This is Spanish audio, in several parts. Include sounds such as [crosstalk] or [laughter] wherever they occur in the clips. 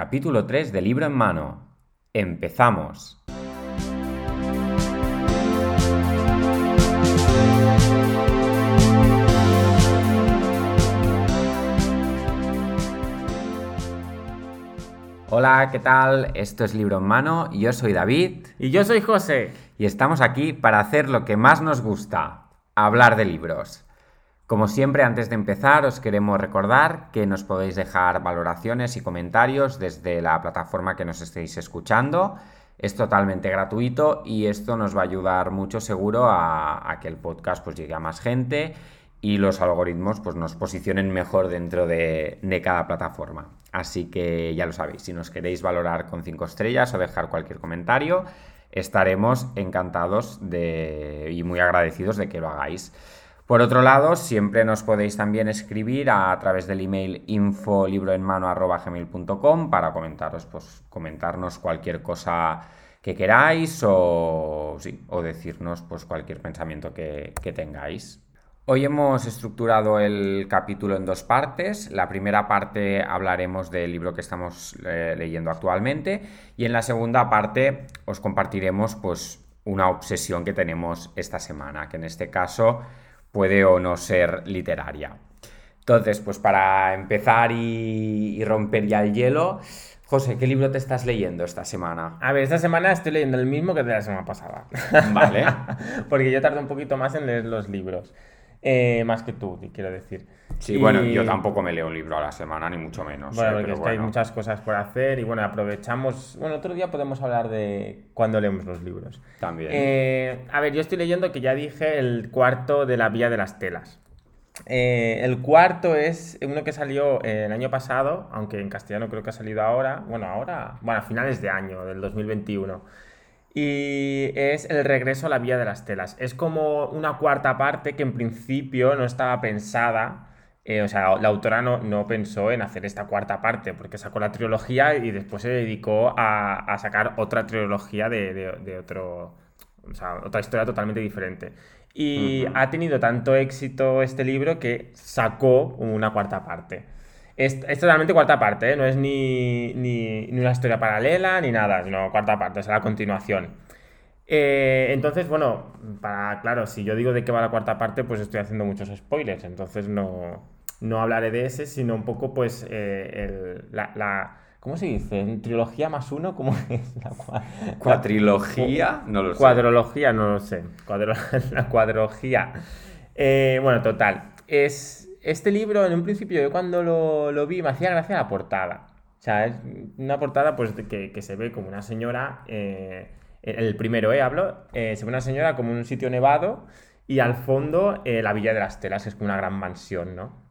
Capítulo 3 de Libro en Mano. Empezamos. Hola, ¿qué tal? Esto es Libro en Mano, yo soy David. Y yo soy José. Y estamos aquí para hacer lo que más nos gusta, hablar de libros. Como siempre, antes de empezar, os queremos recordar que nos podéis dejar valoraciones y comentarios desde la plataforma que nos estéis escuchando. Es totalmente gratuito y esto nos va a ayudar mucho seguro a, que el podcast pues, llegue a más gente y los algoritmos pues, nos posicionen mejor dentro de, cada plataforma. Así que ya lo sabéis, si nos queréis valorar con 5 estrellas o dejar cualquier comentario, estaremos encantados de, y muy agradecidos de que lo hagáis. Por otro lado, siempre nos podéis también escribir a, través del email infolibroenmano.gmail.com para comentaros, pues, comentarnos cualquier cosa que queráis o, o decirnos pues, cualquier pensamiento que, tengáis. Hoy hemos estructurado el capítulo en dos partes. La primera parte hablaremos del libro que estamos eh, leyendo actualmente y en la segunda parte os compartiremos pues, una obsesión que tenemos esta semana, que en este caso puede o no ser literaria. Entonces, pues para empezar y, romper ya el hielo, José, ¿qué libro te estás leyendo esta semana? A ver, esta semana estoy leyendo el mismo que de la semana pasada. Vale. [laughs] Porque yo tardo un poquito más en leer los libros. Eh, más que tú, quiero decir. Sí, bueno, yo tampoco me leo un libro a la semana, ni mucho menos. Bueno, porque es que hay muchas cosas por hacer y bueno, aprovechamos. Bueno, otro día podemos hablar de cuando leemos los libros. También. Eh, a ver, yo estoy leyendo que ya dije el cuarto de la Vía de las Telas. Eh, el cuarto es uno que salió el año pasado, aunque en castellano creo que ha salido ahora. Bueno, ahora, bueno, a finales de año, del 2021 y es el regreso a la vía de las telas. Es como una cuarta parte que en principio no estaba pensada. Eh, o sea, la autora no, no, pensó en hacer esta cuarta parte, porque sacó la trilogía y después se dedicó a, sacar otra trilogía de, otro. O sea, otra historia totalmente diferente. Y ha tenido tanto éxito este libro que sacó una cuarta parte. Es, totalmente cuarta parte, ¿eh? no es ni, ni, una historia paralela ni nada, sino cuarta parte, es la continuación. Eh, entonces, bueno, para, claro, si yo digo de qué va la cuarta parte, pues estoy haciendo muchos spoilers, entonces no, no hablaré de ese, sino un poco, pues, eh, la, ¿Cómo se dice? ¿Trilogía más uno? ¿Cómo [laughs] es la ¿Cuatrilogía? No lo sé. Cuadrología, no lo sé. [laughs] la cuadrología. bueno, total. Es este libro, en un principio, yo cuando lo, vi, me hacía gracia la portada. O sea, es una portada pues que, se ve como una señora, eh, el primero, eh, hablo, eh, se ve una señora como en un sitio nevado y al fondo eh, la Villa de las Telas, que es como una gran mansión, ¿no?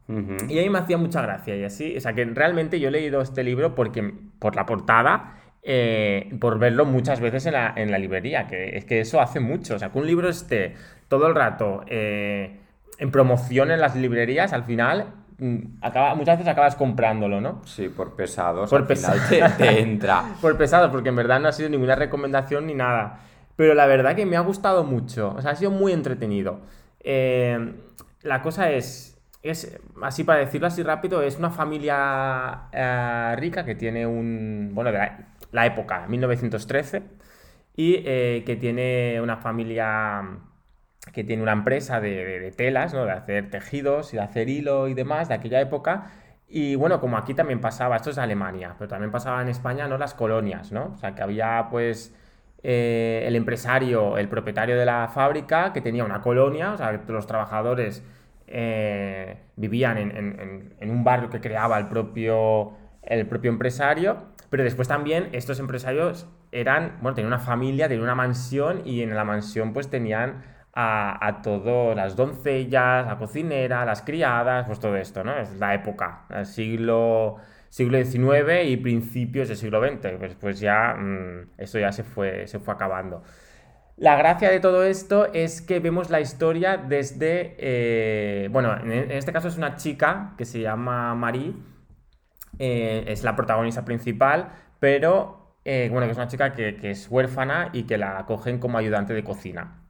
Y a mí me hacía mucha gracia y así, o sea, que realmente yo he leído este libro porque, por la portada, por verlo muchas veces en la, en la, librería, que es que eso hace mucho, o sea, que un libro esté todo el rato en promoción en las librerías, al final mm, acaba, muchas veces acabas comprándolo, ¿no? Sí, por pesados. Por pesados. Te, [laughs] entra. por pesados, porque en verdad no ha sido ninguna recomendación ni nada. Pero la verdad que me ha gustado mucho. O sea, ha sido muy entretenido. Eh, la cosa es, es, así para decirlo así rápido, es una familia eh, rica que tiene un, bueno, de la, época, 1913, y eh, que tiene una familia que tiene una empresa de, telas, ¿no? de hacer tejidos y de hacer hilo y demás de aquella época. Y bueno, como aquí también pasaba, esto es Alemania, pero también pasaba en España, ¿no? Las colonias, ¿no? O sea, que había pues eh, el empresario, el propietario de la fábrica que tenía una colonia, o sea, los trabajadores eh, vivían en, en, un barrio que creaba el propio, el propio empresario, pero después también estos empresarios eran, bueno, tenían una familia, tenían una mansión y en la mansión pues tenían a, a todas las doncellas, la cocinera, las criadas, pues todo esto, ¿no? Es la época, el siglo, siglo XIX y principios del siglo XX. Pues, pues ya mm, esto ya se fue, se fue acabando. La gracia de todo esto es que vemos la historia desde, eh, bueno, en este caso es una chica que se llama Marie, eh, es la protagonista principal, pero eh, bueno, que es una chica que, es huérfana y que la acogen como ayudante de cocina.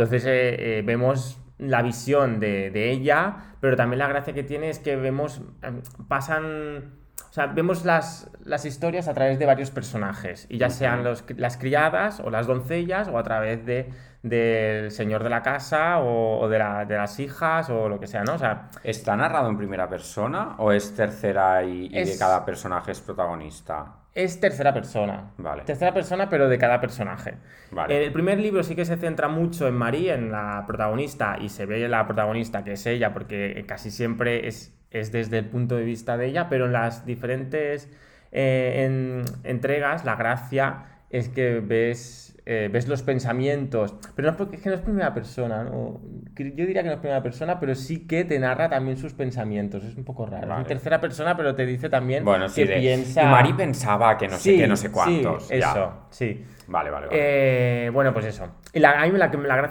Entonces eh, eh, vemos la visión de, ella, pero también la gracia que tiene es que vemos, em, pasan o sea, vemos las, las historias a través de varios personajes, y ya sean los, las criadas o las doncellas o a través de del señor de la casa o, de, de, las hijas o lo que sea, ¿no? O sea, ¿Está narrado en primera persona o es tercera y, de cada personaje es protagonista? Es tercera persona. Vale. Tercera persona, pero de cada personaje. Vale. El primer libro sí que se centra mucho en Marie, en la protagonista, y se ve la protagonista que es ella, porque casi siempre es, es desde el punto de vista de ella, pero en las diferentes eh, entregas, la gracia es que ves eh, ves los pensamientos, pero no es porque es que no es primera persona, ¿no? yo diría que no es primera persona, pero sí que te narra también sus pensamientos, es un poco raro. Es en tercera persona, pero te dice también bueno, que piensa... Y Mari pensaba que no sé qué, no sé cuántos. Sí, eso, sí. Vale, vale, vale. Eh, bueno, pues eso. Y a mí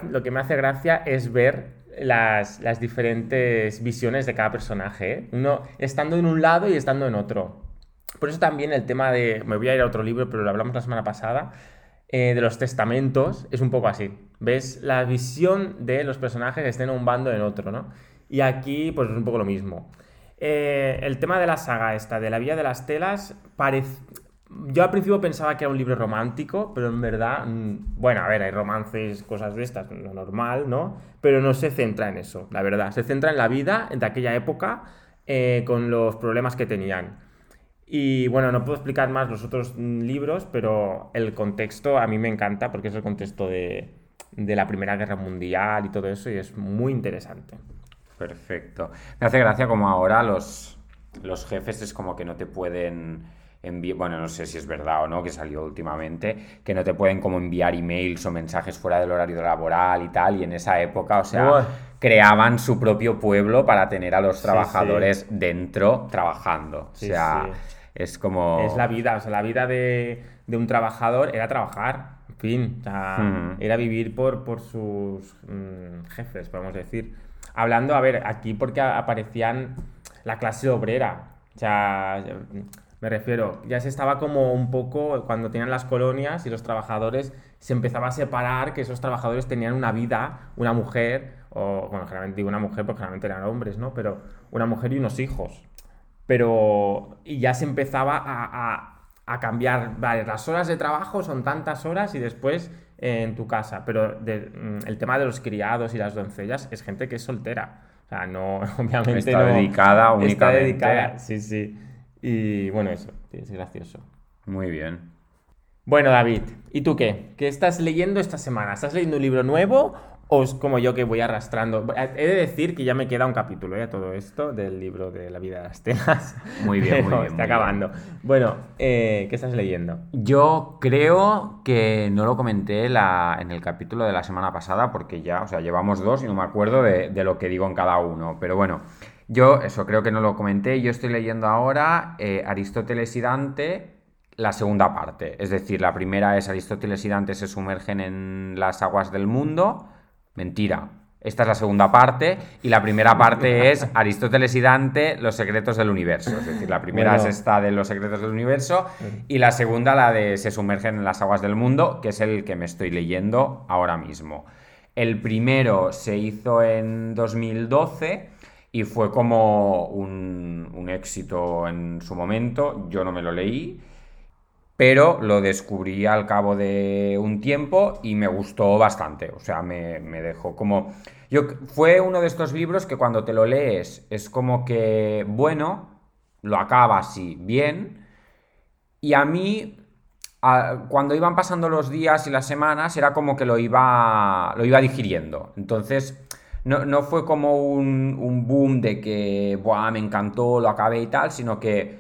lo que me hace gracia es ver las, diferentes visiones de cada personaje, ¿eh? uno estando en un lado y estando en otro. Por eso también el tema de, me voy a ir a otro libro, pero lo hablamos la semana pasada, eh, de los testamentos es un poco así. Ves la visión de los personajes que estén en un bando en otro, ¿no? Y aquí, pues es un poco lo mismo. Eh, el tema de la saga esta, de la Vía de las Telas, parece... Yo al principio pensaba que era un libro romántico, pero en verdad, mm, bueno, a ver, hay romances, cosas de estas, lo normal, ¿no? Pero no se centra en eso, la verdad. Se centra en la vida de aquella época eh, con los problemas que tenían. Y bueno, no puedo explicar más los otros libros, pero el contexto a mí me encanta porque es el contexto de, la Primera Guerra Mundial y todo eso y es muy interesante. Perfecto. Me hace gracia como ahora los, los jefes es como que no te pueden bueno, no sé si es verdad o no, que salió últimamente, que no te pueden como enviar emails o mensajes fuera del horario laboral y tal, y en esa época, o sea, creaban su propio pueblo para tener a los trabajadores dentro trabajando. o sea, es como... Es la vida, o sea, la vida de, un trabajador era trabajar, en fin, o sea, hmm. era vivir por, por sus mm, jefes, podemos decir. Hablando, a ver, aquí porque aparecían la clase obrera, o sea, me refiero, ya se estaba como un poco, cuando tenían las colonias y los trabajadores, se empezaba a separar que esos trabajadores tenían una vida, una mujer, o, bueno, generalmente digo una mujer porque generalmente eran hombres, ¿no? Pero una mujer y unos hijos pero y ya se empezaba a, cambiar, vale, las horas de trabajo son tantas horas y después en tu casa, pero mm, el tema de los criados y las doncellas es gente que es soltera, o sea, no, [laughs] obviamente está dedicada únicamente. Está dedicada, sí, sí, y bueno, eso, es gracioso. Muy bien. Bueno, David, ¿y tú qué? ¿Qué estás leyendo esta semana? ¿Estás leyendo un libro nuevo o es como yo que voy arrastrando. He de decir que ya me queda un capítulo ¿eh? todo esto del libro de la vida de las telas. Muy bien, [laughs] muy bien. Está acabando. Bueno, eh, ¿qué estás leyendo? Yo creo que no lo comenté en el capítulo de la semana pasada porque ya, o sea, llevamos dos y no me acuerdo de, lo que digo en cada uno. Pero bueno, yo eso creo que no lo comenté. Yo estoy leyendo ahora eh, Aristóteles y Dante la segunda parte. Es decir, la primera es Aristóteles y Dante se sumergen en las aguas del mundo. Mentira. Esta es la segunda parte y la primera parte [laughs] es Aristóteles y Dante, los secretos del universo. Es decir, la primera es esta de los secretos del universo y la segunda la de se sumergen en las aguas del mundo, que es el que me estoy leyendo ahora mismo. El primero se hizo en 2012 y fue como un, un éxito en su momento. Yo no me lo leí pero lo descubrí al cabo de un tiempo y me gustó bastante. O sea, me, dejó como... Yo, fue uno de estos libros que cuando te lo lees es como que, bueno, lo acabas y bien. Y a mí, cuando iban pasando los días y las semanas, era como que lo iba, lo iba digiriendo. Entonces, no, fue como un, un boom de que, Buah, me encantó, lo acabé y tal, sino que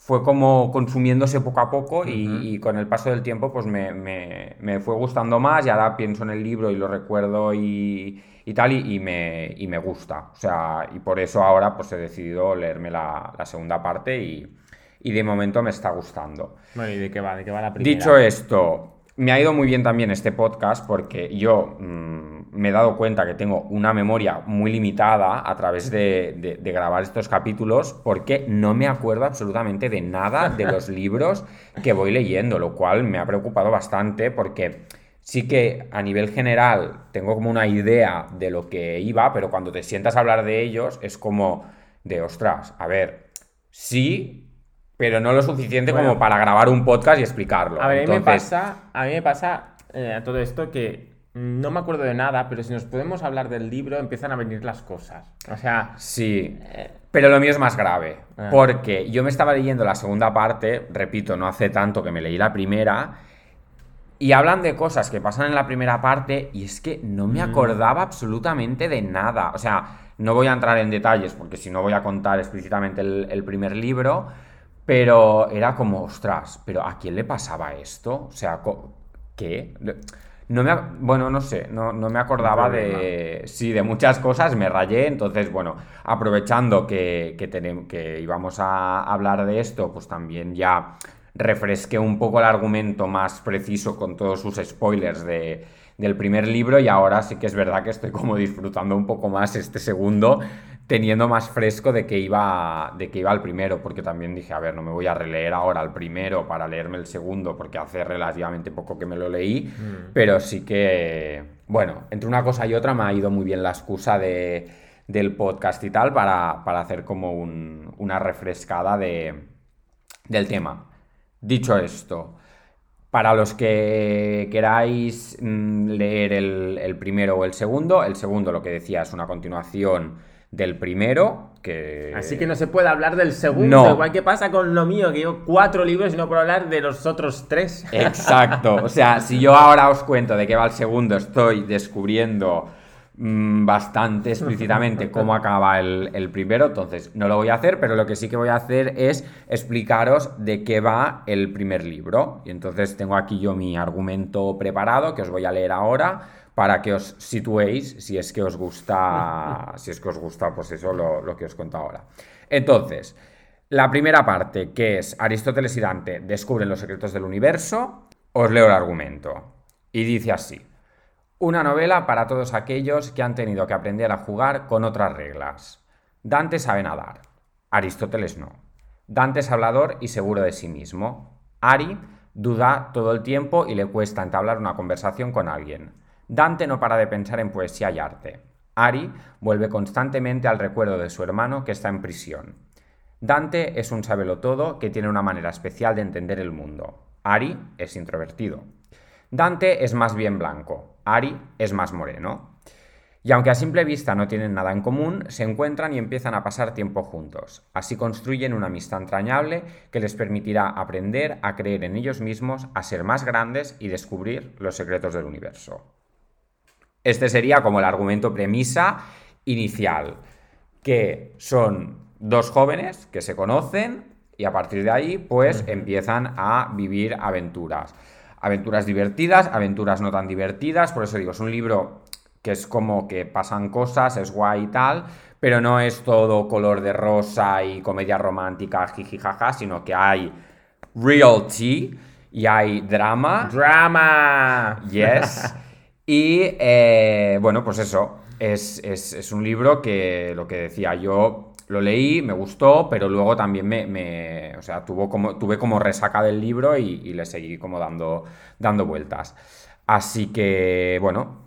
fue como consumiéndose poco a poco y, con el paso del tiempo pues me, fue gustando más y ahora pienso en el libro y lo recuerdo y, tal y, me, me gusta. O sea, y por eso ahora pues he decidido leerme la, segunda parte y, de momento me está gustando. Bueno, ¿y de qué va? ¿De qué va la primera? Dicho esto, me ha ido muy bien también este podcast porque yo mm, me he dado cuenta que tengo una memoria muy limitada a través de, grabar estos capítulos porque no me acuerdo absolutamente de nada de los [laughs] libros que voy leyendo, lo cual me ha preocupado bastante porque sí que a nivel general tengo como una idea de lo que iba, pero cuando te sientas a hablar de ellos es como de, ostras, a ver, sí, pero no lo suficiente Bueno. como para grabar un podcast y explicarlo. A ver, a mí me pasa, a mí me pasa eh, todo esto que no me acuerdo de nada, pero si nos podemos hablar del libro, empiezan a venir las cosas. O sea, Sí, pero lo mío es más grave, Ah. porque yo me estaba leyendo la segunda parte, repito, no hace tanto que me leí la primera, y hablan de cosas que pasan en la primera parte y es que no me acordaba absolutamente de nada. O sea, no voy a entrar en detalles porque si no voy a contar explícitamente el, el primer libro, pero era como, ostras, pero ¿a quién le pasaba esto? O sea, ¿qué? No me, bueno, no sé, no, no me acordaba de, sí, de muchas cosas, me rayé, entonces, bueno, aprovechando que, que, que íbamos a hablar de esto, pues también ya refresqué un poco el argumento más preciso con todos sus spoilers de, del primer libro y ahora sí que es verdad que estoy como disfrutando un poco más este segundo, teniendo más fresco de que iba, de que iba al primero, porque también dije, a ver, no me voy a releer ahora el primero para leerme el segundo, porque hace relativamente poco que me lo leí, pero sí que, bueno, entre una cosa y otra me ha ido muy bien la excusa de, del podcast y tal para, para hacer como un- una refrescada de, del tema. Dicho esto, para los que queráis mm, leer el, el primero o el segundo, el segundo, lo que decía, es una continuación del primero, que... así que no se puede hablar del segundo. No. Igual que pasa con lo mío, que yo cuatro libros y no puedo hablar de los otros tres. Exacto. O sea, si yo ahora os cuento de qué va el segundo, estoy descubriendo bastante [laughs] explícitamente cómo acaba el, el primero, entonces no lo voy a hacer, pero lo que sí que voy a hacer es explicaros de qué va el primer libro. Y entonces tengo aquí yo mi argumento preparado que os voy a leer ahora para que os situéis si es que os gusta, [laughs] si es que os gusta, pues eso, lo, lo que os cuento ahora. Entonces, la primera parte, que es Aristóteles y Dante descubren los secretos del universo, os leo el argumento. Y dice así. Una novela para todos aquellos que han tenido que aprender a jugar con otras reglas. Dante sabe nadar. Aristóteles no. Dante es hablador y seguro de sí mismo. Ari duda todo el tiempo y le cuesta entablar una conversación con alguien. Dante no para de pensar en poesía y arte. Ari vuelve constantemente al recuerdo de su hermano que está en prisión. Dante es un sabelotodo que tiene una manera especial de entender el mundo. Ari es introvertido. Dante es más bien blanco. Ari es más moreno. Y aunque a simple vista no tienen nada en común, se encuentran y empiezan a pasar tiempo juntos. Así construyen una amistad entrañable que les permitirá aprender a creer en ellos mismos, a ser más grandes y descubrir los secretos del universo. Este sería como el argumento premisa inicial, que son dos jóvenes que se conocen y a partir de ahí pues empiezan a vivir aventuras. Aventuras divertidas, aventuras no tan divertidas, por eso digo, es un libro que es como que pasan cosas, es guay y tal, pero no es todo color de rosa y comedia romántica, jijijaja, sino que hay realty y hay drama. ¡Drama! Yes. [laughs] Y eh, bueno, pues eso. Es, es- es un libro que lo que decía, yo lo leí, me gustó, pero luego también me. o sea, tuvo como, tuve como resaca del libro y, y le seguí como dando, dando vueltas. Así que, bueno,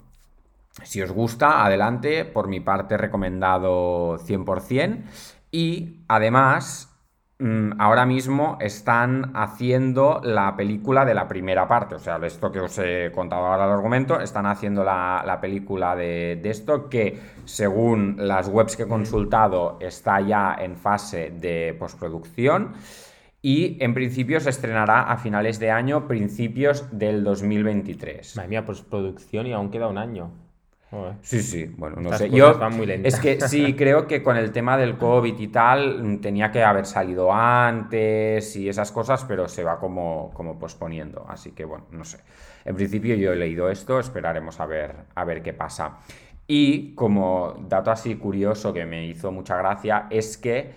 si os gusta, adelante. Por mi parte, recomendado 100%. Y además, ahora mismo están haciendo la película de la primera parte. O sea, esto que os he contado ahora el argumento, están haciendo la, la película de, de esto que, según las webs que he consultado, está ya en fase de postproducción. Y en principio se estrenará a finales de año, principios del 2023. Madre mía, postproducción y aún queda un año. Joder. Sí, sí, bueno, no Estas sé. Yo van muy lentas. es que sí, [laughs] creo que con el tema del COVID y tal tenía que haber salido antes y esas cosas, pero se va como, como posponiendo. Así que bueno, no sé. En principio yo he leído esto, esperaremos a ver, a ver qué pasa. Y como dato así curioso que me hizo mucha gracia es que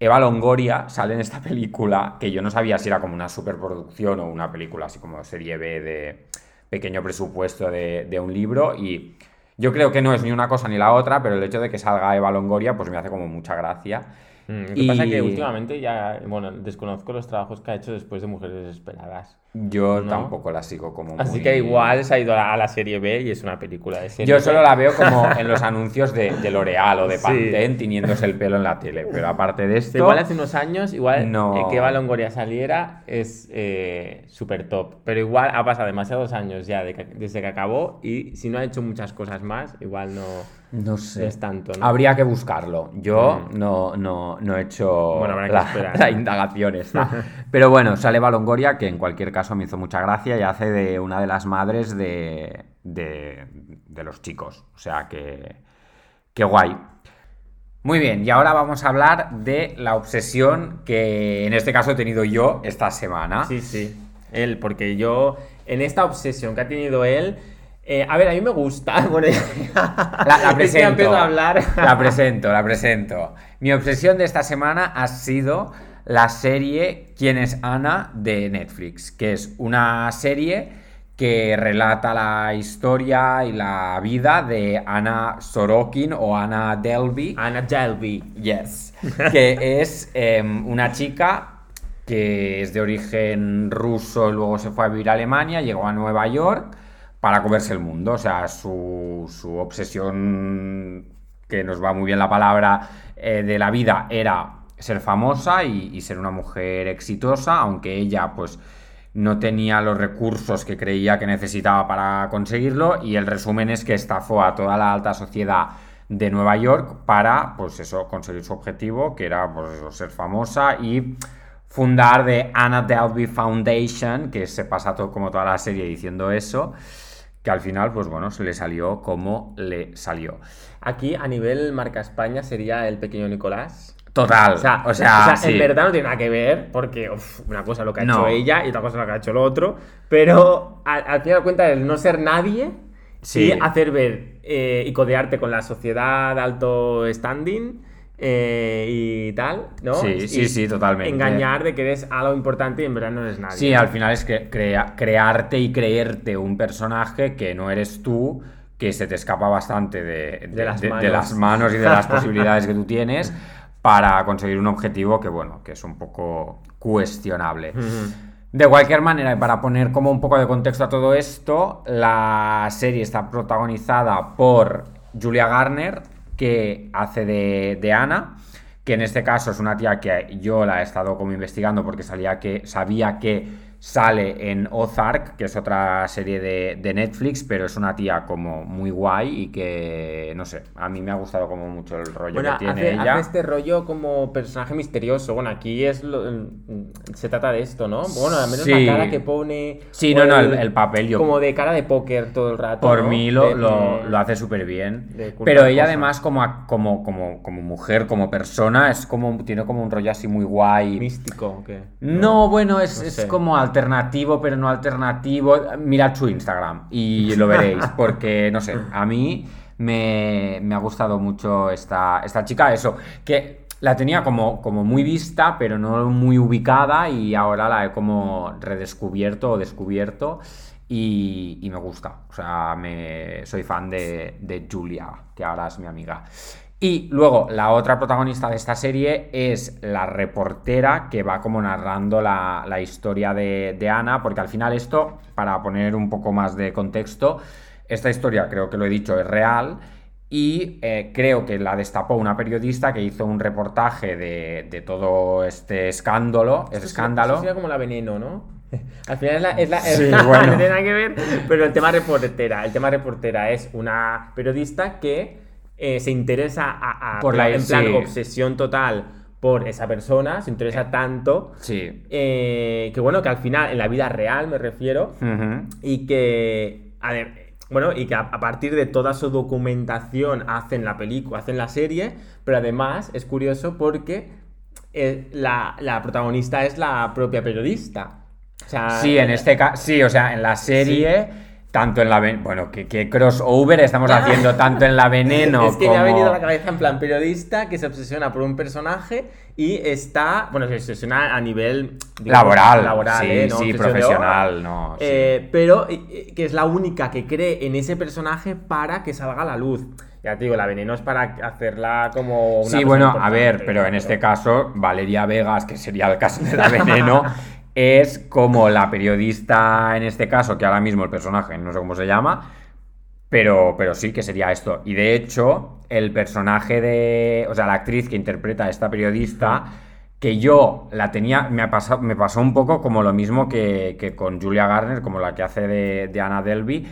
Eva Longoria sale en esta película, que yo no sabía si era como una superproducción o una película así como serie B de pequeño presupuesto de, de un libro y yo creo que no es ni una cosa ni la otra, pero el hecho de que salga Eva Longoria pues me hace como mucha gracia. Mm, Lo que pasa es que últimamente ya, bueno, desconozco los trabajos que ha hecho después de Mujeres Desesperadas. Yo ¿No? tampoco la sigo como Así muy- que igual se ha ido a la, serie B y es una película de serie Yo B. solo la veo como en los anuncios de, de L'Oreal o de [laughs] Sí. Pantene tiñéndose el pelo en la tele. Pero aparte de esto... Igual hace unos años, igual No. eh, que Eva Longoria saliera es eh, súper top. Pero igual ha pasado demasiados años ya de que- desde que acabó y si no ha hecho muchas cosas más, igual no, No sé. es tanto. ¿no? Habría que buscarlo. Yo no, no, no he hecho Bueno, la indagación esta. [laughs] Pero bueno, sale Balongoria, que en cualquier caso me hizo mucha gracia y hace de una de las madres de, de, de los chicos. O sea que. Qué guay. Muy bien, y ahora vamos a hablar de la obsesión que en este caso he tenido yo esta semana. Sí, sí. Él, porque yo, en esta obsesión que ha tenido él, eh, a ver, a mí me gusta. [laughs] Bueno, La, la [laughs] es que presento. empiezo a hablar. La presento, la presento. Mi obsesión de esta semana ha sido la serie ¿Quién es Ana? de Netflix, que es una serie que relata la historia y la vida de Ana Sorokin o Ana Delvey. Anna Jelby. Yes. [laughs] Que es em, una chica que es de origen ruso, luego se fue a vivir a Alemania, llegó a Nueva York para comerse el mundo. O sea, su, su obsesión, que nos va muy bien la palabra, eh, de la vida era ser famosa y, ser una mujer exitosa, aunque ella, pues no tenía los recursos que creía que necesitaba para conseguirlo y el resumen es que estafó a toda la alta sociedad de Nueva York para, pues eso, conseguir su objetivo, que era, pues eso, ser famosa y fundar de Anna Delvey Foundation, que se pasa todo, como toda la serie diciendo eso, que al final, pues bueno, se le salió como le salió. Aquí, a nivel marca España, sería el pequeño Nicolás. Total, O sea, o sea, en sí. verdad no tiene nada que ver, porque uf, una cosa es lo que ha No. hecho ella y otra cosa es lo que ha hecho el otro, pero al, al final de cuentas el no ser nadie Sí. y hacer ver eh, y codearte con la sociedad de alto standing eh, y tal, ¿no? Sí, Y sí, sí, totalmente. Engañar de que eres algo importante y en verdad no eres nadie. Sí, al final es que crea- crearte y creerte un personaje que no eres tú, que se te escapa bastante de, de- las de- de manos. las manos y de las [laughs] posibilidades que tú tienes para conseguir un objetivo que, bueno, que es un poco cuestionable. De cualquier manera, y para poner como un poco de contexto a todo esto, la serie está protagonizada por Julia Garner, que hace de, de Ana, que en este caso es una tía que yo la he estado como investigando porque salía que, sabía que sale en Ozark, que es otra serie de, de Netflix, pero es una tía como muy guay y que, no sé, a mí me ha gustado como mucho el rollo Bueno, que tiene hace, ella. hace este rollo como personaje misterioso. Bueno, aquí es lo- se trata de esto, ¿no? Bueno, al menos Sí. la cara que pone. Sí, no, no, el- el papel yo- Como de cara de póker todo el rato. Por ¿no? mí lo, De- lo, lo hace súper bien. Pero ella cosa. además como, como, como, como mujer, como persona, es como, tiene como un rollo así muy guay. Místico, ¿o qué? No, bueno, es, No es sé. como alternativo, pero no alternativo. Mirad su Instagram y lo veréis, [laughs] porque, no sé, a mí me, me ha gustado mucho esta, esta chica. Eso, que la tenía como, como muy vista, pero no muy ubicada y ahora la he como redescubierto o descubierto y, y me gusta. O sea, me, soy fan de, de Julia, que ahora es mi amiga. Y luego, la otra protagonista de esta serie es la reportera que va como narrando la, la historia de, de Ana, porque al final esto, para poner un poco más de contexto, esta historia creo que lo he dicho es real y eh, creo que la destapó una periodista que hizo un reportaje de, de todo este escándalo, Esto escándalo. Sería como la veneno, ¿no? [laughs] Al final es la. Es la Sí, es- [laughs] bueno. no tiene nada que ver. Pero el tema reportera. El tema reportera es una periodista que eh, se interesa a, a- Por la- en plan sí. obsesión total por esa persona, se interesa tanto. Sí. eh, que bueno, que al final, en la vida real me refiero, y que a ver, bueno y que a, a partir de toda su documentación hacen la película hacen la serie pero además es curioso porque eh, la, la protagonista es la propia periodista o sea, Sí, en este caso, sí, o sea, en la serie, tanto en la... Bueno, ¿qué, qué crossover estamos haciendo tanto en la [laughs] veneno es que como... me ha venido a la cabeza en plan periodista que se obsesiona por un personaje y está, bueno, se obsesiona a nivel digamos, Laboral, laboral sí, ¿eh? No sí, profesional, no, sí. Eh, pero eh, que es la única que cree en ese personaje para que salga a la luz. Ya te digo, la veneno es para hacerla como una Sí, bueno, a ver, pero en este caso, Valeria Vegas, que sería el caso de la veneno, [laughs] es como la periodista en este caso, que ahora mismo el personaje no sé cómo se llama, pero, pero sí que sería esto. Y de hecho, el personaje de. O sea, la actriz que interpreta a esta periodista, que yo la tenía. Me, pasado, me pasó un poco como lo mismo que, que con Julia Garner, como la que hace de, de Anna Delvey.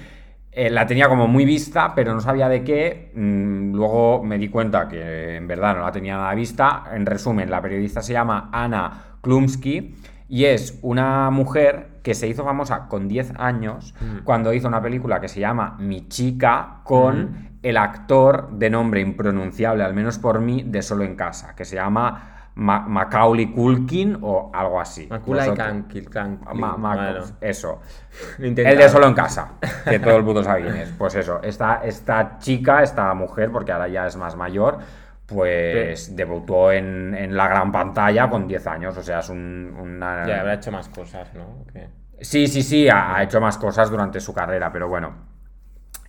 Eh, la tenía como muy vista, pero no sabía de qué. Mm, luego me di cuenta que en verdad no la tenía nada vista. En resumen, la periodista se llama Anna Klumsky y es una mujer que se hizo famosa con 10 años cuando hizo una película que se llama Mi chica con el actor de nombre impronunciable, al menos por mí, de Solo en Casa, que se llama Ma- Macaulay Culkin o algo así. Macaulay Culkin, Ma- Ma- bueno. Eso. [laughs] El de Solo en Casa, que todo el mundo sabe quién es. Pues eso, esta, esta chica, esta mujer, porque ahora ya es más mayor, pues debutó en, en la gran pantalla con 10 años. O sea, es un, una... Ya, habrá hecho más cosas, ¿no? ¿Qué? Sí, sí, sí, ha, ha hecho más cosas durante su carrera, pero bueno.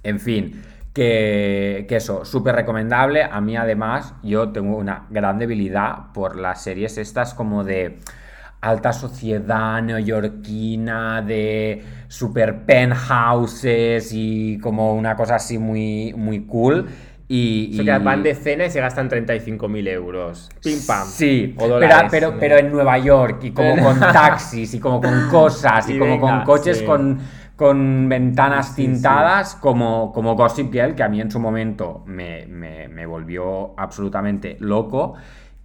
En fin, que, que eso, súper recomendable. A mí además, yo tengo una gran debilidad por las series estas como de alta sociedad neoyorquina, de super penthouses y como una cosa así muy, muy cool. Y, y- que van de cena y se gastan 35.000 euros. Pim pam. Sí, O pero, dólares. pero, pero en Nueva York y como con taxis y como con [laughs] cosas y, Y como venga, con coches sí. con, con ventanas Sí, sí. tintadas Como, como Gossip Girl, que a mí en su momento me, me- me volvió absolutamente loco,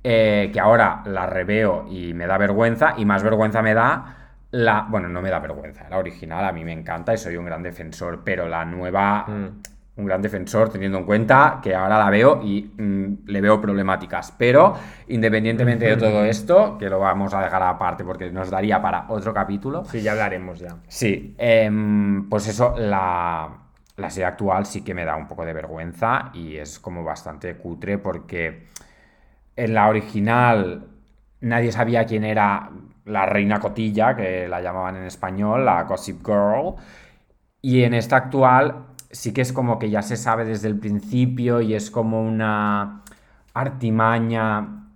eh, que ahora la reveo y me da vergüenza y más vergüenza me da la... Bueno, no me da vergüenza, la original a mí me encanta y soy un gran defensor, pero la nueva Mm. Un gran defensor teniendo en cuenta que ahora la veo y mm, le veo problemáticas. Pero independientemente de todo esto, que lo vamos a dejar aparte porque nos daría para otro capítulo, Sí, ya hablaremos ya. sí, em, pues eso, la, la serie actual sí que me da un poco de vergüenza y es como bastante cutre porque en la original nadie sabía quién era la reina cotilla, que la llamaban en español, la Gossip Girl. Y en esta actual sí que es como que ya se sabe desde el principio y es como una artimaña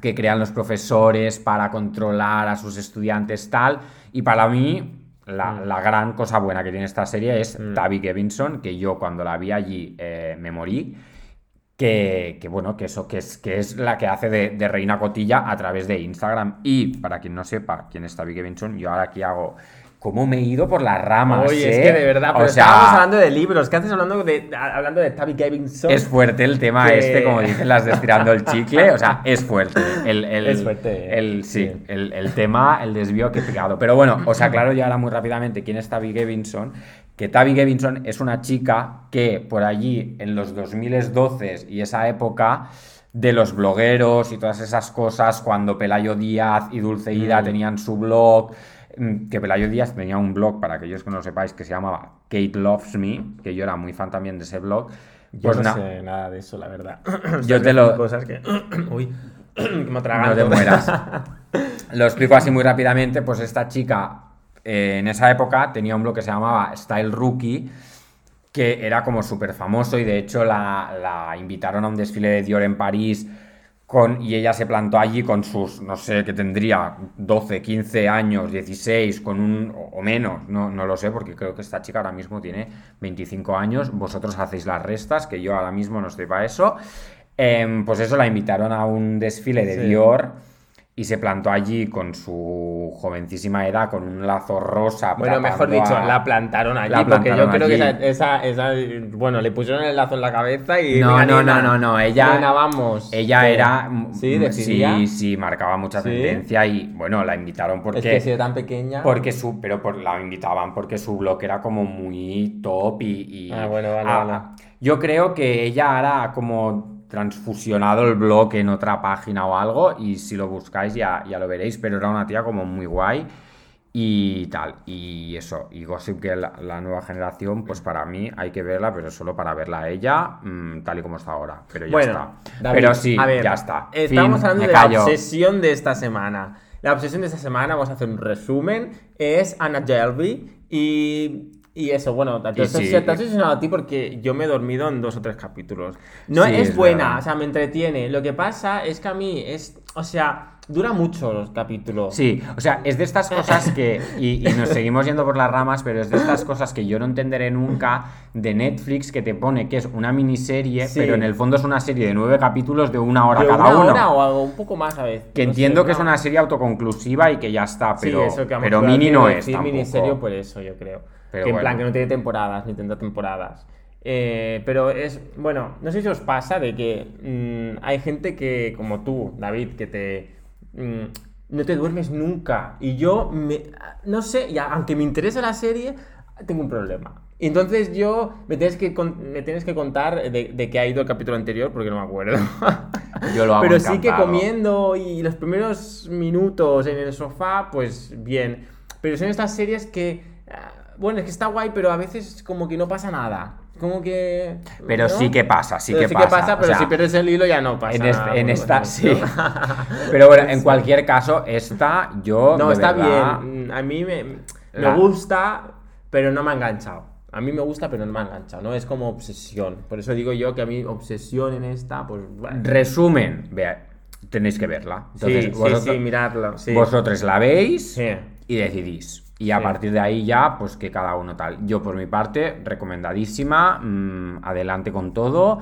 que crean los profesores para controlar a sus estudiantes tal. Y para mí, la, la gran cosa buena que tiene esta serie es Tabby Gevinson, que yo cuando la vi allí eh, me morí. Que, que, bueno, que eso, que es, que es la que hace de, de Reina Cotilla a través de Instagram. Y para quien no sepa quién es Tabby Gevinson, yo ahora aquí hago cómo me he ido por las ramas. Oye, es que de verdad, O pero sea, estábamos hablando de libros. ¿Qué haces hablando de, hablando de Tabby Gevinson? Es fuerte el tema Que- este, como dicen las de estirando el chicle. O sea, es fuerte. El, el- Es fuerte. El, sí, Sí. El, el tema, el desvío que he pegado. Pero bueno, os aclaro ya ahora muy rápidamente quién es Tabby Gevinson. Que Tabby Gevinson es una chica que por allí, en los 2012 y esa época de los blogueros y todas esas cosas, cuando Pelayo Díaz y Dulceida Mm. tenían su blog, que Pelayo Díaz tenía un blog, para aquellos que no lo sepáis, que se llamaba Kate Loves Me, que yo era muy fan también de ese blog. Yo Pues no na- sé nada de eso, la verdad. Yo [clears throat] te lo- Cosas que... [clears throat] Uy, [clears throat] me no atraganto. te mueras. [laughs] Lo explico así muy rápidamente, pues esta chica eh, en esa época tenía un blog que se llamaba Style Rookie, que era como súper famoso y de hecho la, la invitaron a un desfile de Dior en París con, y ella se plantó allí con sus, no sé, que tendría 12, 15 años, 16, con un, o menos, no, no lo sé, porque creo que esta chica ahora mismo tiene 25 años, vosotros hacéis las restas, que yo ahora mismo no estoy para eso. Em, pues eso, la invitaron a un desfile de Sí. Dior y se plantó allí con su jovencísima edad, con un lazo rosa. Bueno, mejor dicho, a- la plantaron allí, La porque yo creo que esa, esa, esa- Bueno, le pusieron el lazo en la cabeza y... No, no, no, no, no, ella- nena, vamos. Ella era. Sí, decidía. Sí, sí, marcaba mucha ¿Sí? tendencia y bueno, la invitaron porque. Es que si era tan pequeña... Porque su, pero por, la invitaban porque su blog era como muy top y... y- Ah, bueno, vale, ah, vale. Yo creo que ella hará como transfusionado el blog en otra página o algo y si lo buscáis ya, ya lo veréis, pero era una tía como muy guay y tal, y eso, y Gossip Girl, la, la nueva generación, pues para mí hay que verla, pero solo para verla a ella, mm, tal y como está ahora, pero ya Bueno, está. David, pero sí, a ver, ya está. Estamos Fin, hablando de callo. la obsesión de esta semana. La obsesión de esta semana, vamos a hacer un resumen, es Anna Jelby. Y Y eso, bueno, te sí. obsesionado a ti porque yo me he dormido en dos o tres capítulos. No Sí, es, es buena, verdad. o sea, me entretiene. Lo que pasa es que a mí es, o sea, dura mucho los capítulos. Sí, o sea, es de estas cosas que, y, y nos seguimos yendo por las ramas, pero es de estas cosas que yo no entenderé nunca de Netflix que te pone que es una miniserie, Sí. pero en el fondo es una serie de nueve capítulos de una hora De cada una uno. hora o algo, un poco más a veces. Que No entiendo sé, que es una serie autoconclusiva y que ya está, Sí, pero, eso que pero mini no es decir tampoco. miniserie por eso, yo creo. Pero que en bueno. plan que no tiene temporadas, ni tendrá temporadas. Eh, pero es, bueno, no sé si os pasa de que mm, hay gente que, como tú, David, que te... mm, no te duermes nunca. Y yo, me, no sé, ya, aunque me interesa la serie, tengo un problema. Y Entonces yo, me tienes que, me tienes que contar de, de qué ha ido el capítulo anterior, porque no me acuerdo. [laughs] Yo lo hago Pero sí que comiendo y los primeros minutos en el sofá, pues bien. Pero son estas series que, ah, bueno, es que está guay, pero a veces como que no pasa nada. Como que... Pero ¿no? sí que pasa, sí Pero que sí pasa. o pero sea, si pierdes el hilo ya no pasa en, nada. en esta, sí. [laughs] Pero bueno, en cualquier caso, esta yo. No, está verdad, bien. Mm, A mí me, me La- gusta, pero no me ha enganchado. A mí me gusta, pero no me ha enganchado. No es como obsesión. Por eso digo yo que a mí obsesión en esta, pues... bueno. Resumen, vea, tenéis que verla. Entonces, sí, vosotros, sí, sí, miradlo. Sí. vosotros la veis y decidís. Y a Sí. partir de ahí ya, pues que cada uno tal. Yo por mi parte, recomendadísima, mm, adelante con todo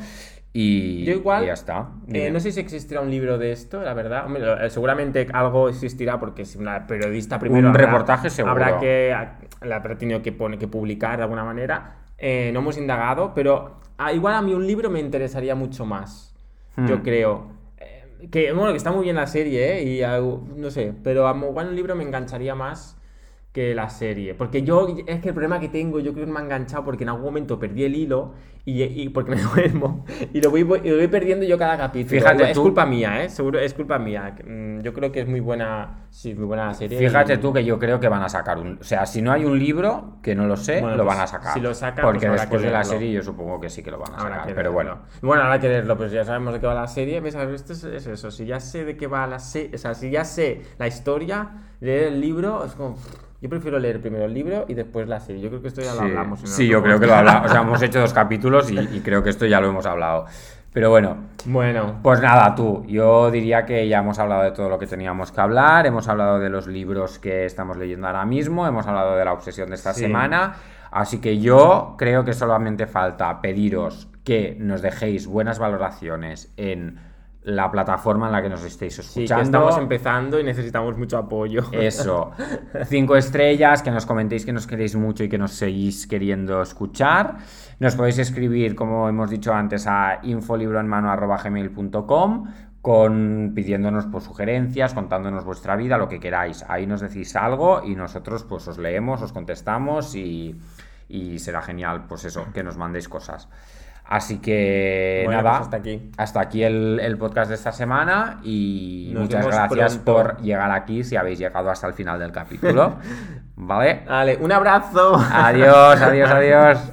y, Yo igual, y ya está. Eh, no sé si existirá un libro de esto, la verdad. Hombre, eh, seguramente algo existirá porque si una periodista primero. Un habrá- reportaje seguro. Habrá que. La habrá tenido que, pone, que publicar de alguna manera. Eh, no hemos indagado, pero ah, igual a mí un libro me interesaría mucho más. Yo Hmm. creo. Eh, que, bueno, que está muy bien la serie, ¿eh? Y no sé, pero a igual un libro me engancharía más que la serie. Porque yo, es que el problema que tengo, yo creo que me ha enganchado porque en algún momento perdí el hilo y, y porque me [laughs] duermo y lo, voy, y lo voy perdiendo yo cada capítulo. Fíjate es tú- culpa mía, ¿eh? Seguro, es culpa mía. Mm, Yo creo que es muy buena, sí, muy buena serie. Fíjate y- tú que yo creo que van a sacar un. O sea, si no hay un libro, que no lo sé, Bueno, lo pues, van a sacar. si lo sacan, Porque pues después de la serie yo supongo que sí que lo van a Habrá sacar. Pero bueno. Bueno, habrá que leerlo, pues ya sabemos de qué va la serie. ¿Ves? Esto es, es eso. Si ya sé de qué va la serie, o sea, si ya sé la historia, leer el libro es como. Yo prefiero leer primero el libro y después la serie. Yo creo que esto ya lo Sí, hablamos. en sí, yo creo que lo hablamos. O sea, hemos hecho dos capítulos y, y creo que esto ya lo hemos hablado. Pero bueno, Bueno, pues nada, tú. Yo diría que ya hemos hablado de todo lo que teníamos que hablar. Hemos hablado de los libros que estamos leyendo ahora mismo. Hemos hablado de la obsesión de esta Sí. semana. Así que yo creo que solamente falta pediros que nos dejéis buenas valoraciones en la plataforma en la que nos estéis sí, escuchando. que estamos empezando y necesitamos mucho apoyo. [laughs] Eso. Cinco estrellas, que nos comentéis que nos queréis mucho y que nos seguís queriendo escuchar. Nos podéis escribir, como hemos dicho antes, a infolibroenmano.gmail.com con pidiéndonos pues, sugerencias, contándonos vuestra vida, lo que queráis. Ahí nos decís algo y nosotros pues os leemos, os contestamos y, y será genial, pues eso, que nos mandéis cosas. Así que Bueno, nada, pues hasta aquí. hasta aquí el, el podcast de esta semana y Nos muchas gracias pronto. por llegar aquí si habéis llegado hasta el final del capítulo. [laughs] ¿Vale? Vale, un abrazo. Adiós, [laughs] adiós, adiós.